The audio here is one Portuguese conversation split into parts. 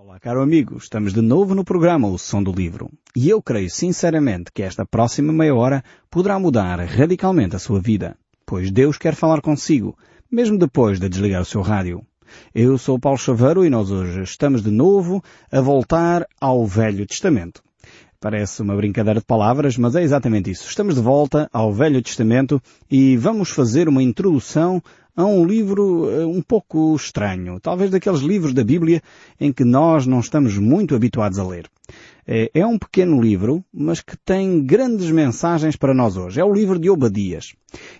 Olá, caro amigo. Estamos de novo no programa O Som do Livro. E eu creio sinceramente que esta próxima meia hora poderá mudar radicalmente a sua vida. Pois Deus quer falar consigo, mesmo depois de desligar o seu rádio. Eu sou Paulo Chaveiro e nós hoje estamos de novo a voltar ao Velho Testamento. Parece uma brincadeira de palavras, mas é exatamente isso. Estamos de volta ao Velho Testamento e vamos fazer uma introdução a um livro eh, um pouco estranho, talvez daqueles livros da Bíblia em que nós não estamos muito habituados a ler. É, é um pequeno livro, mas que tem grandes mensagens para nós hoje. É o livro de Obadias.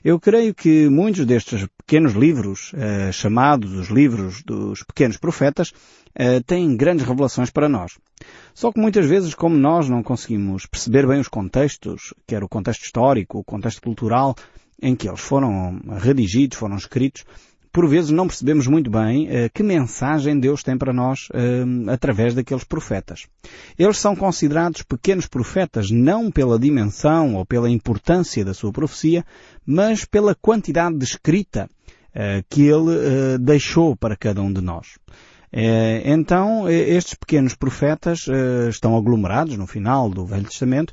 Eu creio que muitos destes pequenos livros, eh, chamados os livros dos pequenos profetas, eh, têm grandes revelações para nós. Só que muitas vezes, como nós não conseguimos perceber bem os contextos, quer o contexto histórico, o contexto cultural, em que eles foram redigidos, foram escritos, por vezes não percebemos muito bem uh, que mensagem Deus tem para nós uh, através daqueles profetas. Eles são considerados pequenos profetas não pela dimensão ou pela importância da sua profecia, mas pela quantidade de escrita uh, que ele deixou para cada um de nós. Então, estes pequenos profetas estão aglomerados no final do Velho Testamento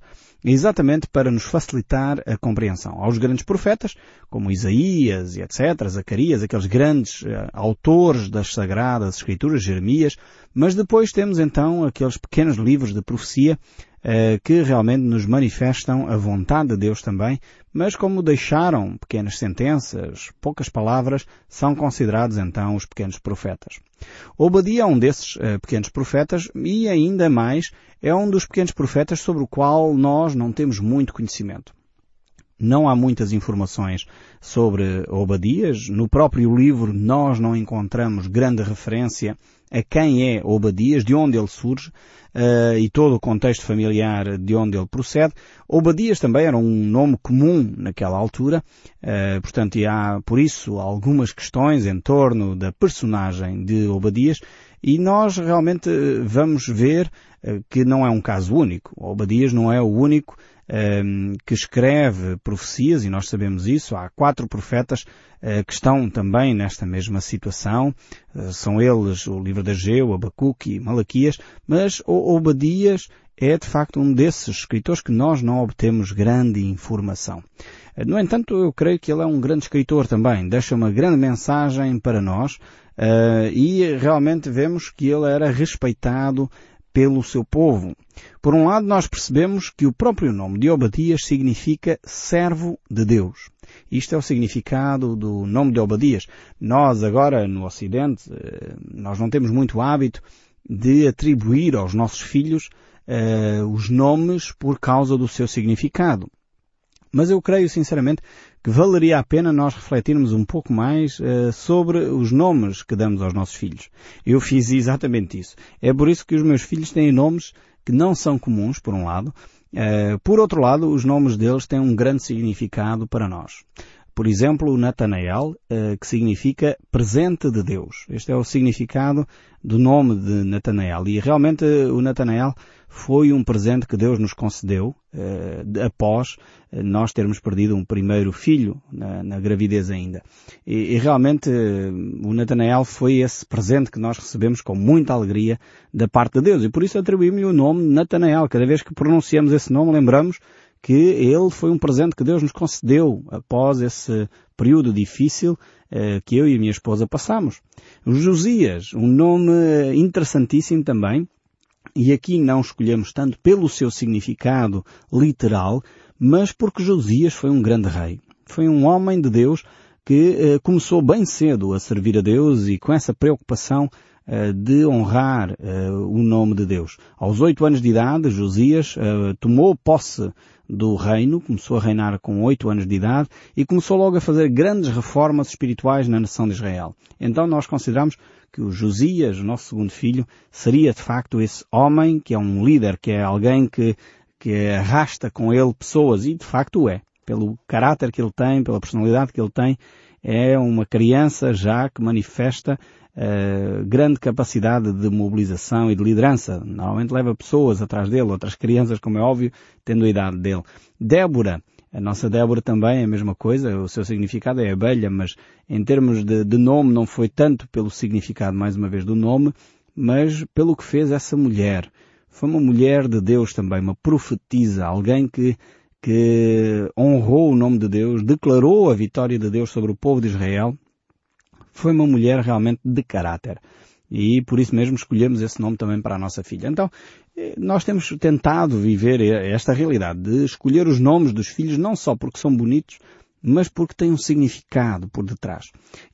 exatamente para nos facilitar a compreensão. Aos grandes profetas, como Isaías e etc., Zacarias, aqueles grandes uh, autores das Sagradas Escrituras, Jeremias, mas depois temos então aqueles pequenos livros de profecia que realmente nos manifestam a vontade de Deus também, mas como deixaram pequenas sentenças, poucas palavras, são considerados então os pequenos profetas. Obadia é um desses uh, pequenos profetas e ainda mais é um dos pequenos profetas sobre o qual nós não temos muito conhecimento. Não há muitas informações sobre Obadias. No próprio livro nós não encontramos grande referência a quem é Obadias, de onde ele surge uh, e todo o contexto familiar de onde ele procede. Obadias também era um nome comum naquela altura, uh, portanto há por isso algumas questões em torno da personagem de Obadias e nós realmente vamos ver que não é um caso único. Obadias não é o único que escreve profecias, e nós sabemos isso, há quatro profetas eh, que estão também nesta mesma situação. Eh, são eles o livro de Ageu, Abacuque e Malaquias, mas Obadias é de facto um desses escritores que nós não obtemos grande informação. Eh, no entanto, eu creio que ele é um grande escritor também, deixa uma grande mensagem para nós uh, e realmente vemos que ele era respeitado pelo seu povo. Por um lado, nós percebemos que o próprio nome de Obadias significa servo de Deus. Isto é o significado do nome de Obadias. Nós agora, no Ocidente, eh, nós não temos muito hábito de atribuir aos nossos filhos uh, os nomes por causa do seu significado. Mas eu creio sinceramente que valeria a pena nós refletirmos um pouco mais uh, sobre os nomes que damos aos nossos filhos. Eu fiz exatamente isso. É por isso que os meus filhos têm nomes que não são comuns, por um lado. Uh, por outro lado, os nomes deles têm um grande significado para nós. Por exemplo, o Natanael, uh, que significa presente de Deus. Este é o significado do nome de Natanael. E realmente o Natanael foi um presente que Deus nos concedeu uh, após nós termos perdido um primeiro filho na, na gravidez ainda. E, e realmente o Natanael foi esse presente que nós recebemos com muita alegria da parte de Deus. E por isso atribuímos-lhe o nome Natanael. Cada vez que pronunciamos esse nome, lembramos que ele foi um presente que Deus nos concedeu após esse período difícil que eu e a minha esposa passamos. Josias, um nome interessantíssimo também, e aqui não escolhemos tanto pelo seu significado literal, mas porque Josias foi um grande rei. Foi um homem de Deus que eh, começou bem cedo a servir a Deus e com essa preocupação eh, de honrar eh, o nome de Deus. Aos oito anos de idade, Josias eh, tomou posse do reino, começou a reinar com oito anos de idade e começou logo a fazer grandes reformas espirituais na nação de Israel. Então nós consideramos que o Josias, o nosso segundo filho, seria de facto esse homem que é um líder, que é alguém que, que arrasta com ele pessoas e de facto é. Pelo caráter que ele tem, pela personalidade que ele tem, é uma criança já que manifesta uh, grande capacidade de mobilização e de liderança. Normalmente leva pessoas atrás dele, outras crianças, como é óbvio, tendo a idade dele. Débora, a nossa Débora também é a mesma coisa, o seu significado é abelha, mas em termos de, de, nome não foi tanto pelo significado, mais uma vez, do nome, mas pelo que fez essa mulher. Foi uma mulher de Deus também, uma profetisa, alguém que, que honrou o nome de Deus, declarou a vitória de Deus sobre o povo de Israel. Foi uma mulher realmente de caráter. E por isso mesmo escolhemos esse nome também para a nossa filha. Então, eh, nós temos tentado viver esta realidade de escolher os nomes dos filhos não só porque são bonitos, mas porque têm um significado por detrás.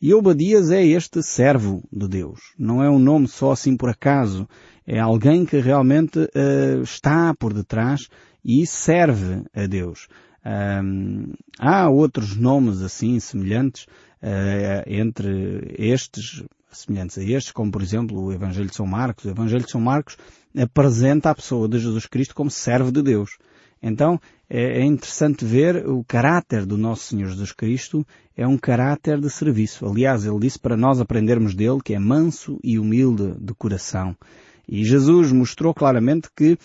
E Obadias é este servo de Deus. Não é um nome só assim por acaso. É alguém que realmente uh, está por detrás e serve a Deus. Um, há outros nomes assim semelhantes entre estes semelhantes a estes, como por exemplo o Evangelho de São Marcos. O Evangelho de São Marcos apresenta a pessoa de Jesus Cristo como servo de Deus. Então é, é interessante ver o caráter do nosso Senhor Jesus Cristo é um caráter de serviço. Aliás, ele disse para nós aprendermos dele que é manso e humilde de coração. E Jesus mostrou claramente que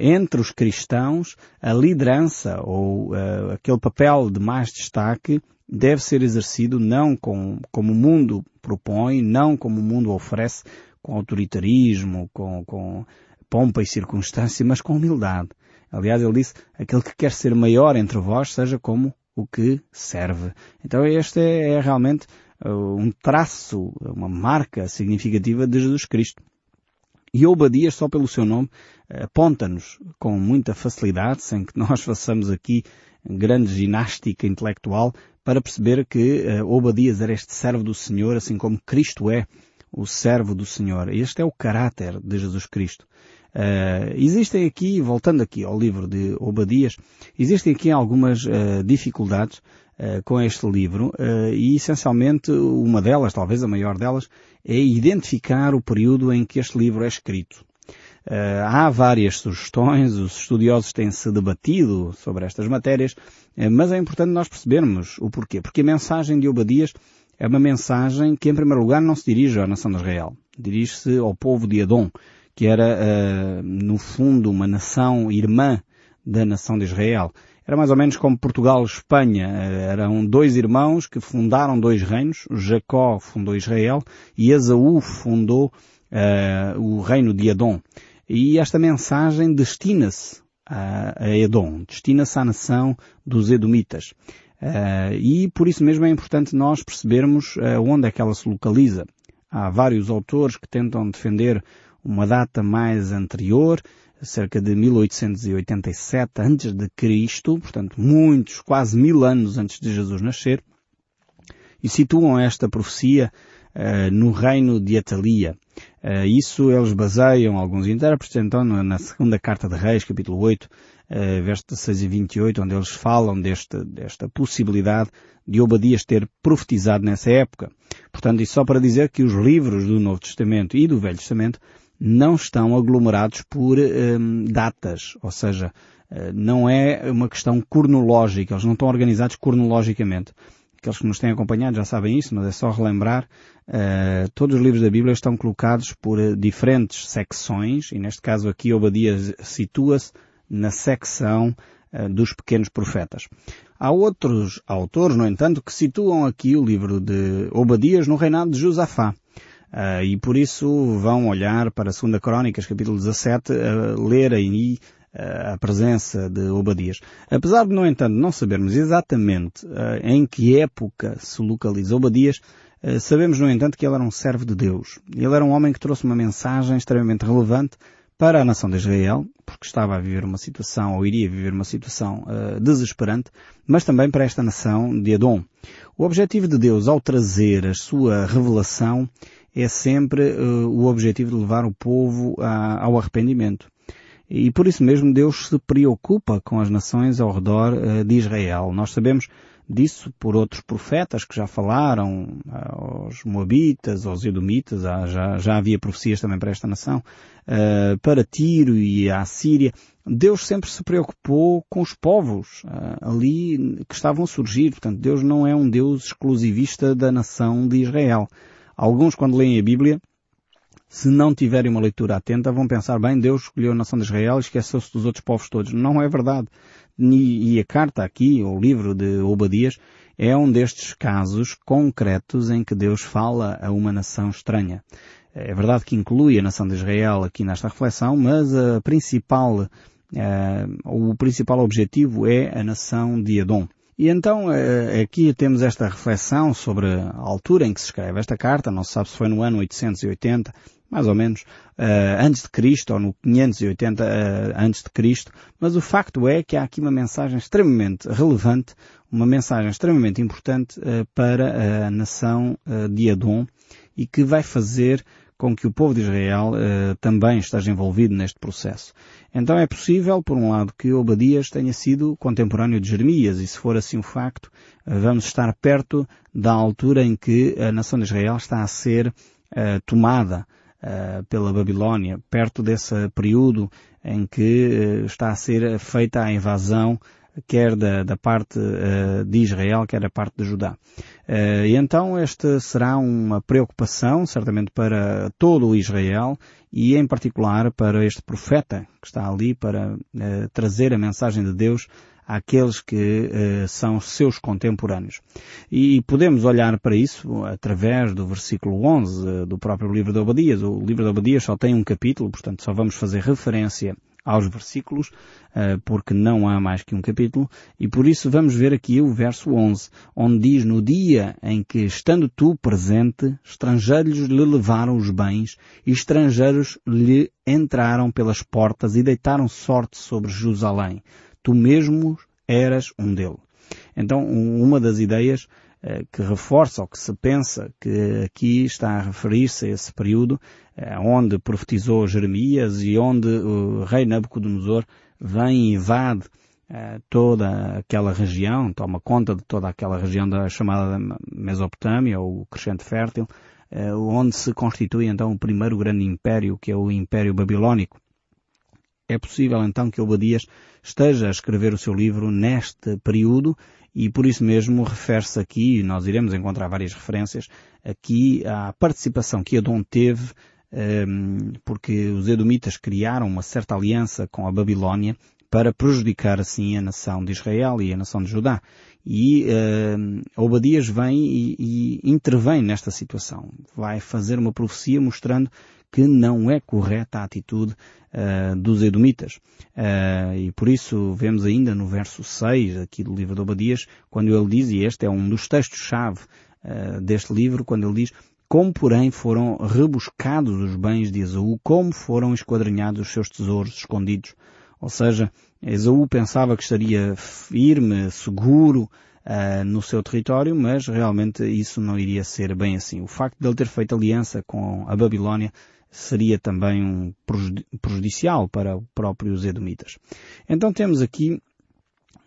entre os cristãos, a liderança ou uh, aquele papel de mais destaque deve ser exercido não com, como o mundo propõe, não como o mundo oferece, com autoritarismo, com, com pompa e circunstância, mas com humildade. Aliás, ele disse, aquele que quer ser maior entre vós, seja como o que serve. Então este é, é realmente uh, um traço, uma marca significativa de Jesus Cristo. E Obadias, só pelo seu nome, aponta-nos com muita facilidade, sem que nós façamos aqui grande ginástica intelectual, para perceber que uh, Obadias era este servo do Senhor, assim como Cristo é o servo do Senhor. Este é o caráter de Jesus Cristo. Uh, existem aqui, voltando aqui ao livro de Obadias, existem aqui algumas uh, dificuldades uh, com este livro e essencialmente uma delas, talvez a maior delas, é identificar o período em que este livro é escrito. Uh, há várias sugestões, os estudiosos têm-se debatido sobre estas matérias, uh, mas é importante nós percebermos o porquê. Porque a mensagem de Obadias é uma mensagem que, em primeiro lugar, não se dirige à nação de Israel. Dirige-se ao povo de Adão, que era, uh, no fundo, uma nação irmã da nação de Israel. Era mais ou menos como Portugal e Espanha. Eram dois irmãos que fundaram dois reinos. Jacó fundou Israel e Esaú fundou uh, o reino de Adão. E esta mensagem destina-se a, a Edom, destina-se à nação dos Edomitas. Uh, e por isso mesmo é importante nós percebermos uh, onde é que ela se localiza. Há vários autores que tentam defender uma data mais anterior, cerca de 1887 antes de Cristo, portanto muitos, quase mil anos antes de Jesus nascer, e situam esta profecia uh, no reino de Atalia. Uh, isso eles baseiam alguns intérpretes, então, na segunda carta de Reis, capítulo 8, uh, eh, verso 16 e 28, onde eles falam deste, desta possibilidade de Obadias ter profetizado nessa época. Portanto, isso só para dizer que os livros do Novo Testamento e do Velho Testamento não estão aglomerados por um, datas, ou seja, uh, não é uma questão cronológica, eles não estão organizados cronologicamente. Aqueles que nos têm acompanhado já sabem isso, mas é só relembrar. Uh, todos os livros da Bíblia estão colocados por uh, diferentes secções, e neste caso aqui Obadias situa-se na secção uh, dos pequenos profetas. Há outros autores, no entanto, que situam aqui o livro de Obadias no reinado de Josafá. Uh, e por isso vão olhar para a 2 Crónicas, capítulo 17, uh, ler aí a presença de Obadias. Apesar de, no entanto, não sabermos exatamente uh, em que época se localiza Obadias, uh, sabemos, no entanto, que ele era um servo de Deus. Ele era um homem que trouxe uma mensagem extremamente relevante para a nação de Israel, porque estava a viver uma situação, ou iria viver uma situação uh, desesperante, mas também para esta nação de Edom. O objetivo de Deus ao trazer a sua revelação é sempre o objetivo de levar o povo a, ao arrependimento. E por isso mesmo Deus se preocupa com as nações ao redor uh, de Israel. Nós sabemos disso por outros profetas que já falaram aos Moabitas, aos Edomitas, já, já havia profecias também para esta nação, uh, para Tiro e a Síria. Deus sempre se preocupou com os povos uh, ali que estavam a surgir. Portanto, Deus não é um Deus exclusivista da nação de Israel. Alguns, quando leem a Bíblia, se não tiverem uma leitura atenta, vão pensar, bem, Deus escolheu a nação de Israel e esqueceu-se dos outros povos todos. Não é verdade. E a carta aqui, o livro de Obadias, é um destes casos concretos em que Deus fala a uma nação estranha. É verdade que inclui a nação de Israel aqui nesta reflexão, mas a principal, o principal objetivo é a nação de Edom. E então aqui temos esta reflexão sobre a altura em que se escreve esta carta, não se sabe se foi no ano 880, mais ou menos, uh, antes de Cristo, ou no 580 uh, antes de Cristo, mas o facto é que há aqui uma mensagem extremamente relevante, uma mensagem extremamente importante para a nação de Adão e que vai fazer com que o povo de Israel também esteja envolvido neste processo. Então é possível, por um lado, que Obadias tenha sido contemporâneo de Jeremias, e se for assim o facto, vamos estar perto da altura em que a nação de Israel está a ser tomada uh, pela Babilónia, perto desse período em que uh, está a ser feita a invasão quer da, da parte uh, de Israel, quer da parte de Judá. Uh, e então esta será uma preocupação, certamente para todo o Israel e em particular para este profeta que está ali para uh, trazer a mensagem de Deus àqueles que são seus contemporâneos. E podemos olhar para isso através do versículo 11 uh, do próprio livro de Obadias. O livro de Obadias só tem um capítulo, portanto só vamos fazer referência aos versículos, uh, porque não há mais que um capítulo, e por isso vamos ver aqui o verso 11, onde diz, no dia em que, estando tu presente, estrangeiros lhe levaram os bens, e estrangeiros lhe entraram pelas portas e deitaram sorte sobre Jerusalém tu mesmo eras um dele. Então, uma das ideias eh, que reforça ou que se pensa que aqui está a referir-se a esse período eh, onde profetizou Jeremias e onde o rei Nabucodonosor vem e invade eh, toda aquela região, toma conta de toda aquela região da chamada Mesopotâmia ou Crescente Fértil, onde se constitui então o primeiro grande império que é o Império Babilónico. É possível então que Obadias esteja a escrever o seu livro neste período e por isso mesmo refere-se aqui, e nós iremos encontrar várias referências, aqui à participação que Adão teve ehm, porque os Edomitas criaram uma certa aliança com a Babilónia para prejudicar assim a nação de Israel e a nação de Judá. E uh, Obadias vem e, e intervém nesta situação. Vai fazer uma profecia mostrando que não é correta a atitude uh, dos Edomitas. Uh, e por isso vemos ainda no verso 6 aqui do livro de Obadias, quando ele diz, e este é um dos textos-chave uh, deste livro, quando ele diz, como porém foram rebuscados os bens de Esaú, como foram esquadrinhados os seus tesouros escondidos. Ou seja, Esaú pensava que estaria firme, seguro, Uh, no seu território, mas realmente isso não iria ser bem assim. O facto de ele ter feito aliança com a Babilónia seria também um prejudicial para os próprios edomitas. Então temos aqui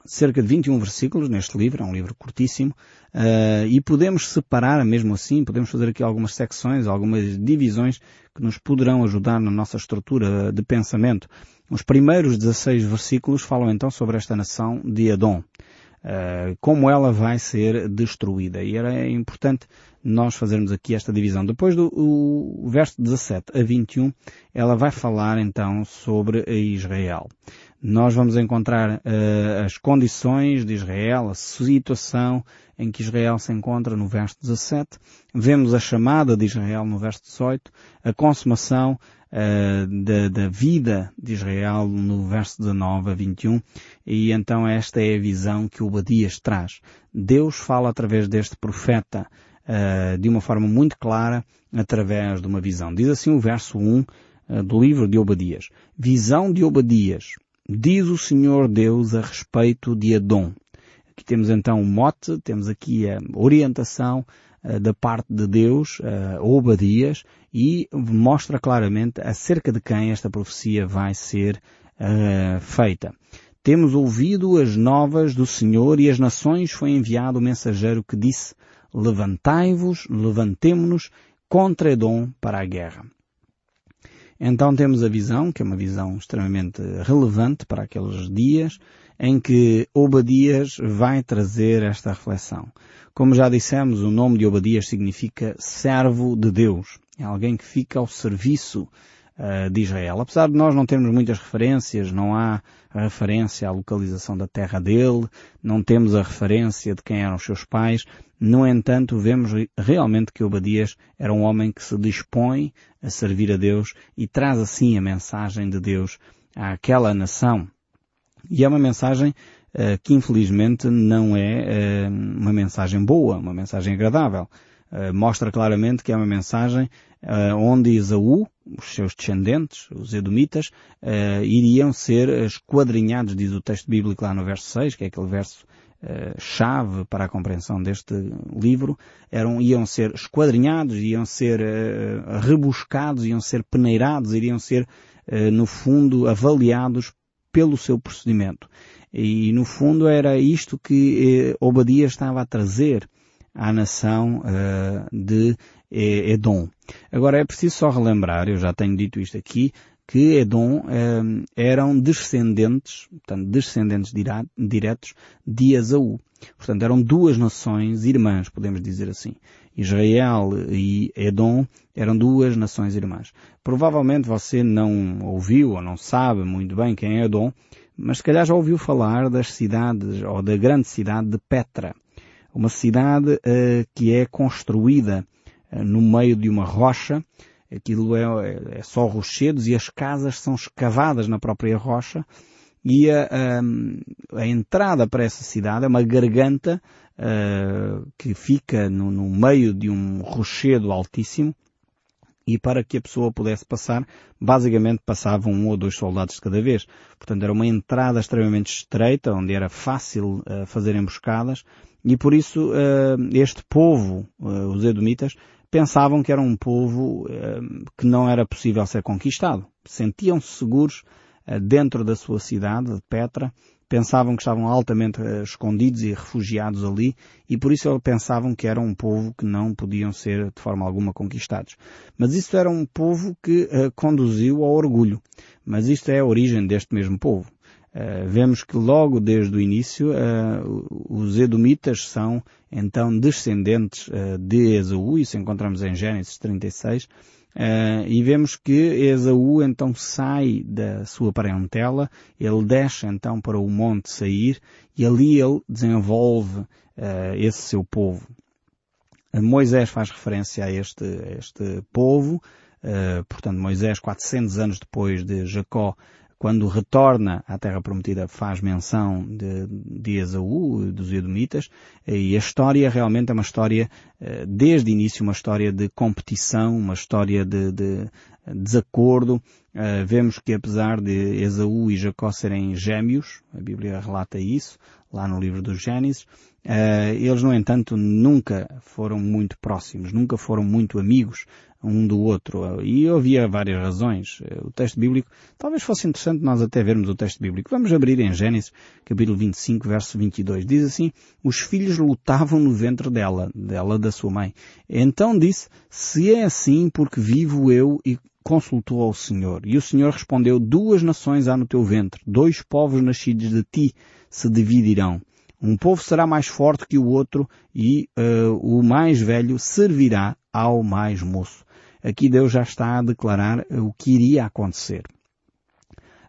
cerca de 21 versículos neste livro, é um livro curtíssimo, uh, e podemos separar mesmo assim, podemos fazer aqui algumas secções, algumas divisões que nos poderão ajudar na nossa estrutura de pensamento. Os primeiros 16 versículos falam então sobre esta nação de Edom. Uh, como ela vai ser destruída. E era importante nós fazermos aqui esta divisão. Depois do o verso 17 a 21, ela vai falar então sobre Israel. Nós vamos encontrar uh, as condições de Israel, a situação em que Israel se encontra no verso 17. Vemos a chamada de Israel no verso 18, a consumação uh, da, da, vida de Israel no verso 19 a 21. E então esta é a visão que o Badias traz. Deus fala através deste profeta uh, de uma forma muito clara através de uma visão. Diz assim o verso 1 uh, eh, do livro de Obadias. Visão de Obadias. Diz o Senhor Deus a respeito de Adão. Aqui temos então o mote, temos aqui a orientação uh, da parte de Deus, Obadias, e mostra claramente acerca de quem esta profecia vai ser feita. Temos ouvido as novas do Senhor e as nações foi enviado o mensageiro que disse, levantai-vos, levantemo-nos contra Edom para a guerra. Então temos a visão, que é uma visão extremamente relevante para aqueles dias, em que Obadias vai trazer esta reflexão. Como já dissemos, o nome de Obadias significa servo de Deus. É alguém que fica ao serviço uh, de Israel. Apesar de nós não termos muitas referências, não há referência à localização da terra dele, não temos a referência de quem eram os seus pais, no entanto, vemos realmente que Obadias era um homem que se dispõe a servir a Deus e traz assim a mensagem de Deus àquela nação. E é uma mensagem uh, que infelizmente não é uh, uma mensagem boa, uma mensagem agradável. Uh, mostra claramente que é uma mensagem onde Esaú, os seus descendentes, os Edomitas, iriam ser esquadrinhados, diz o texto bíblico lá no verso 6, que é aquele verso chave para a compreensão deste livro, eram, iam ser esquadrinhados, iam ser rebuscados, iam ser peneirados, iriam ser, no fundo, avaliados pelo seu procedimento. E no fundo era isto que eh, Obadias estava a trazer à nação uh, de Edom. Agora é preciso só relembrar, eu já tenho dito isto aqui, que Edom uh, eram descendentes, portanto, descendentes diretos de Esaú. Portanto, eram duas nações irmãs, podemos dizer assim. Israel e Edom eram duas nações irmãs. Provavelmente você não ouviu ou não sabe muito bem quem é Edom, mas se calhar já ouviu falar das cidades, ou da grande cidade de Petra. Uma cidade uh, que é construída uh, no meio de uma rocha, aquilo é, é, só rochedos e as casas são escavadas na própria rocha. E a, a, a entrada para essa cidade é uma garganta uh, que fica no, no meio de um rochedo altíssimo e para que a pessoa pudesse passar, basicamente passavam um ou dois soldados de cada vez. Portanto, era uma entrada extremamente estreita, onde era fácil uh, fazer emboscadas, e por isso uh, este povo, uh, os Edomitas, pensavam que era um povo que não era possível ser conquistado. Sentiam-se seguros dentro da sua cidade, de Petra, pensavam que estavam altamente uh, escondidos e refugiados ali e por isso pensavam que era um povo que não podiam ser de forma alguma conquistados. Mas isso era um povo que uh, conduziu ao orgulho. Mas isto é a origem deste mesmo povo. Uh, vemos que logo desde o início os Edomitas são então descendentes de Esaú, isso encontramos em Gênesis 36, Uh, e vemos que Esaú então sai da sua parentela, ele desce então para o monte sair e ali ele desenvolve uh, esse seu povo. Uh, Moisés faz referência a este, a este povo, portanto Moisés 400 anos depois de Jacó quando retorna à Terra Prometida, faz menção de, de Esaú, dos Edomitas, e a história realmente é uma história, eh, desde o início, uma história de competição, uma história de, de desacordo. Uh, vemos que apesar de Esaú e Jacó serem gêmeos, a Bíblia relata isso, lá no livro dos Gênesis, uh, eles, no entanto, nunca foram muito próximos, nunca foram muito amigos, um do outro. E havia várias razões. O texto bíblico, talvez fosse interessante nós até vermos o texto bíblico. Vamos abrir em Gênesis, capítulo 25, verso 22. Diz assim, os filhos lutavam no ventre dela, dela da sua mãe. Então disse, se é assim, porque vivo eu e consultou ao Senhor. E o Senhor respondeu, duas nações há no teu ventre, dois povos nascidos de ti se dividirão. Um povo será mais forte que o outro e uh, o mais velho servirá ao mais moço. Aqui Deus já está a declarar o que iria acontecer.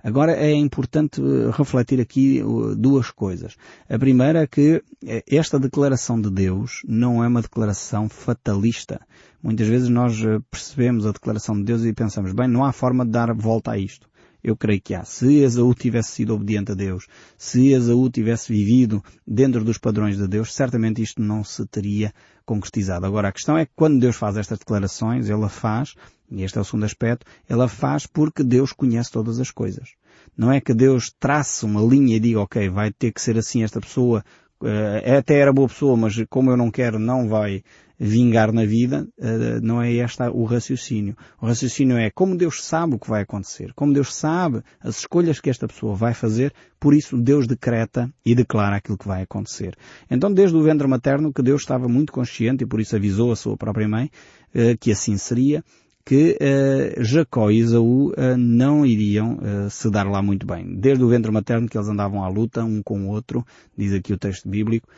Agora é importante eh, refletir aqui eh, duas coisas. A primeira é que eh, esta declaração de Deus não é uma declaração fatalista. Muitas vezes nós percebemos a declaração de Deus e pensamos, bem, não há forma de dar volta a isto. Eu creio que há. Se Esaú tivesse sido obediente a Deus, se Esaú tivesse vivido dentro dos padrões de Deus, certamente isto não se teria concretizado. Agora, a questão é que quando Deus faz estas declarações, Ele a faz, e este é o segundo aspecto, Ele a faz porque Deus conhece todas as coisas. Não é que Deus trace uma linha e diga, ok, vai ter que ser assim esta pessoa, uh, até era boa pessoa, mas como eu não quero, não vai vingar na vida, uh, não é este o raciocínio. O raciocínio é como Deus sabe o que vai acontecer, como Deus sabe as escolhas que esta pessoa vai fazer, por isso Deus decreta e declara aquilo que vai acontecer. Então desde o ventre materno que Deus estava muito consciente e por isso avisou a sua própria mãe uh, que assim seria, que uh, Jacó e Isaú uh, não iriam uh, se dar lá muito bem. Desde o ventre materno que eles andavam à luta um com o outro, diz aqui o texto bíblico,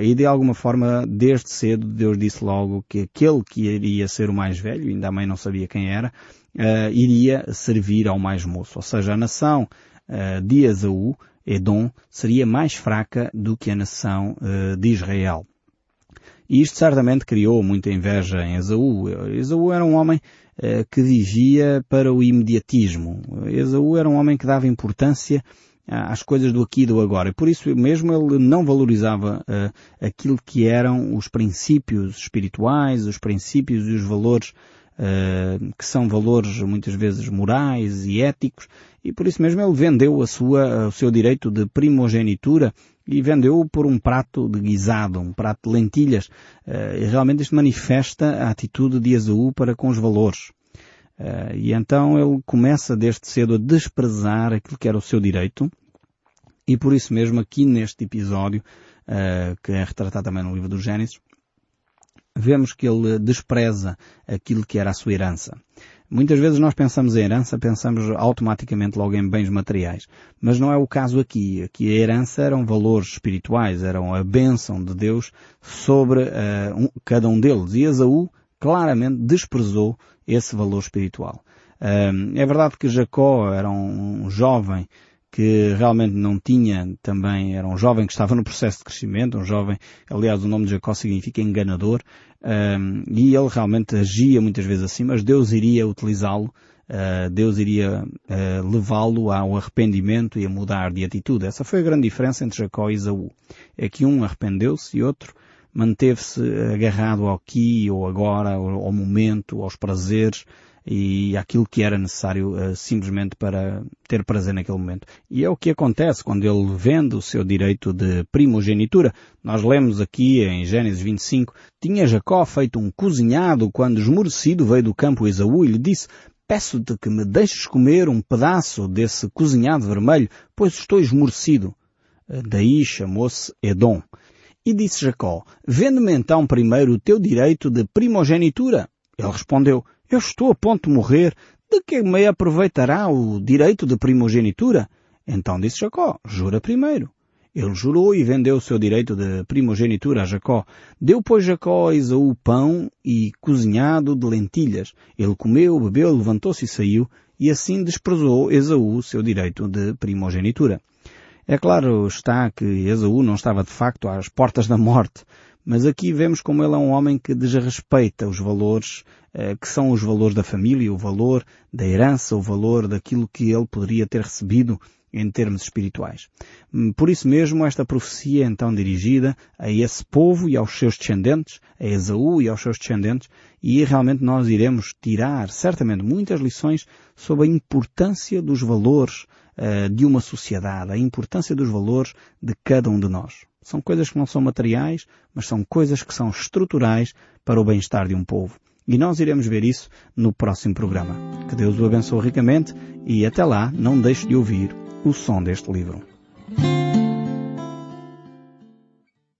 e de alguma forma, desde cedo, Deus disse logo que aquele que iria ser o mais velho, ainda a mãe não sabia quem era, iria servir ao mais moço. Ou seja, a nação de Esaú, Edom, seria mais fraca do que a nação de Israel. E isto certamente criou muita inveja em Esaú. Esaú era um homem que vivia para o imediatismo. Esaú era um homem que dava importância às coisas do aqui e do agora. E por isso mesmo ele não valorizava uh, aquilo que eram os princípios espirituais, os princípios e os valores uh, que são valores muitas vezes morais e éticos, e por isso mesmo ele vendeu a sua, o seu direito de primogenitura e vendeu-o por um prato de guisado, um prato de lentilhas. Uh, e realmente isto manifesta a atitude de Esaú para com os valores. Uh, e então ele começa desde cedo a desprezar aquilo que era o seu direito, e por isso mesmo aqui neste episódio, uh, que é retratado também no livro do Gênesis, vemos que ele despreza aquilo que era a sua herança. Muitas vezes nós pensamos em herança, pensamos automaticamente logo em bens materiais. Mas não é o caso aqui. Aqui a herança eram valores espirituais, eram a bênção de Deus sobre uh, um, cada um deles. E Esaú claramente desprezou esse valor espiritual. Uh, é verdade que Jacó era um, um jovem que realmente não tinha também, era um jovem que estava no processo de crescimento, um jovem, aliás o nome de Jacó significa enganador, um, e ele realmente agia muitas vezes assim, mas Deus iria utilizá-lo, uh, Deus iria uh, levá-lo ao arrependimento e a mudar de atitude. Essa foi a grande diferença entre Jacó e Isaú. É que um arrependeu-se e outro manteve-se agarrado ao aqui ou agora, ao, ao momento, aos prazeres, e aquilo que era necessário uh, simplesmente para ter prazer naquele momento. E é o que acontece quando ele vende o seu direito de primogenitura. Nós lemos aqui em Gênesis 25, tinha Jacó feito um cozinhado quando esmorecido veio do campo Esaú e lhe disse, peço-te que me deixes comer um pedaço desse cozinhado vermelho, pois estou esmorecido. Uh, daí chamou-se Edom. E disse Jacó, vende-me então primeiro o teu direito de primogenitura. Ele respondeu, eu estou a ponto de morrer. De que me aproveitará o direito de primogenitura? Então disse Jacó, jura primeiro. Ele jurou e vendeu o seu direito de primogenitura a Jacó. Deu, pois, Jacó a Esaú pão e cozinhado de lentilhas. Ele comeu, bebeu, levantou-se e saiu, e assim desprezou Esaú o seu direito de primogenitura. É claro está que Esaú não estava de facto às portas da morte, mas aqui vemos como ele é um homem que desrespeita os valores eh, que são os valores da família, o valor da herança, o valor daquilo que ele poderia ter recebido em termos espirituais. Hum, por isso mesmo, esta profecia é então dirigida a esse povo e aos seus descendentes, a Esaú e aos seus descendentes, e realmente nós iremos tirar certamente muitas lições sobre a importância dos valores uh, de uma sociedade, a importância dos valores de cada um de nós. São coisas que não são materiais, mas são coisas que são estruturais para o bem-estar de um povo. E nós iremos ver isso no próximo programa. Que Deus o abençoe ricamente e até lá não deixe de ouvir o som deste livro.